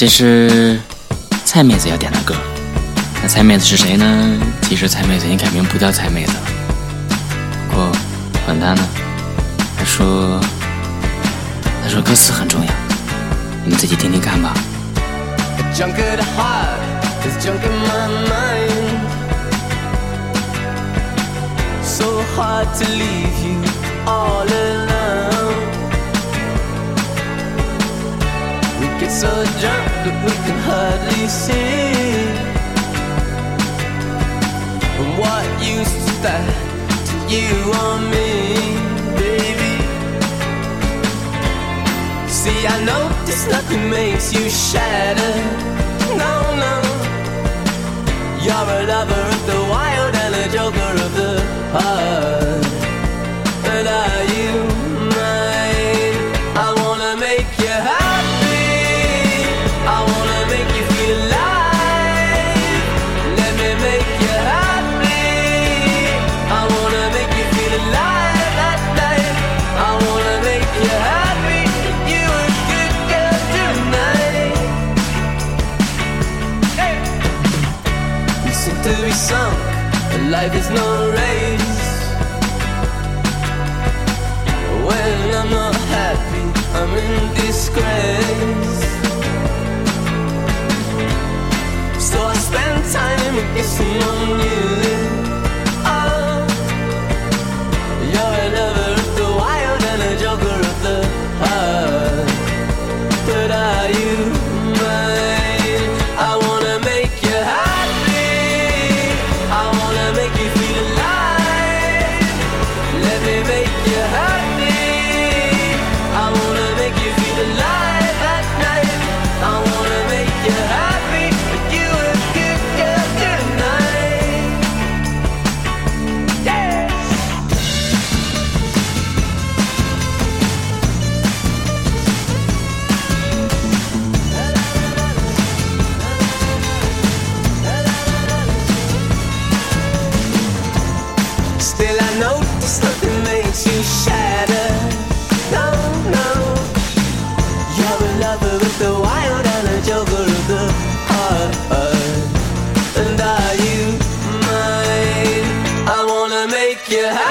这是蔡妹子要点的歌。那蔡妹子是谁呢？其实蔡妹子已经改名不叫蔡妹子了。不过管他呢，他说他说歌词很重要，你们自己听听看吧。Junk at the heart, there's junk in my mind. So hard to leave you all so drunk that we can hardly see. And what use is that to you or me, baby? See, I know this nothing makes you shatter. No, no. You're a lover of the wild and a joker of the heart. sunk, and life is no race. When I'm not happy, I'm in disgrace. So I spend time kissing on you. You're a lover of the wild and a joker of the heart, but I. make you high.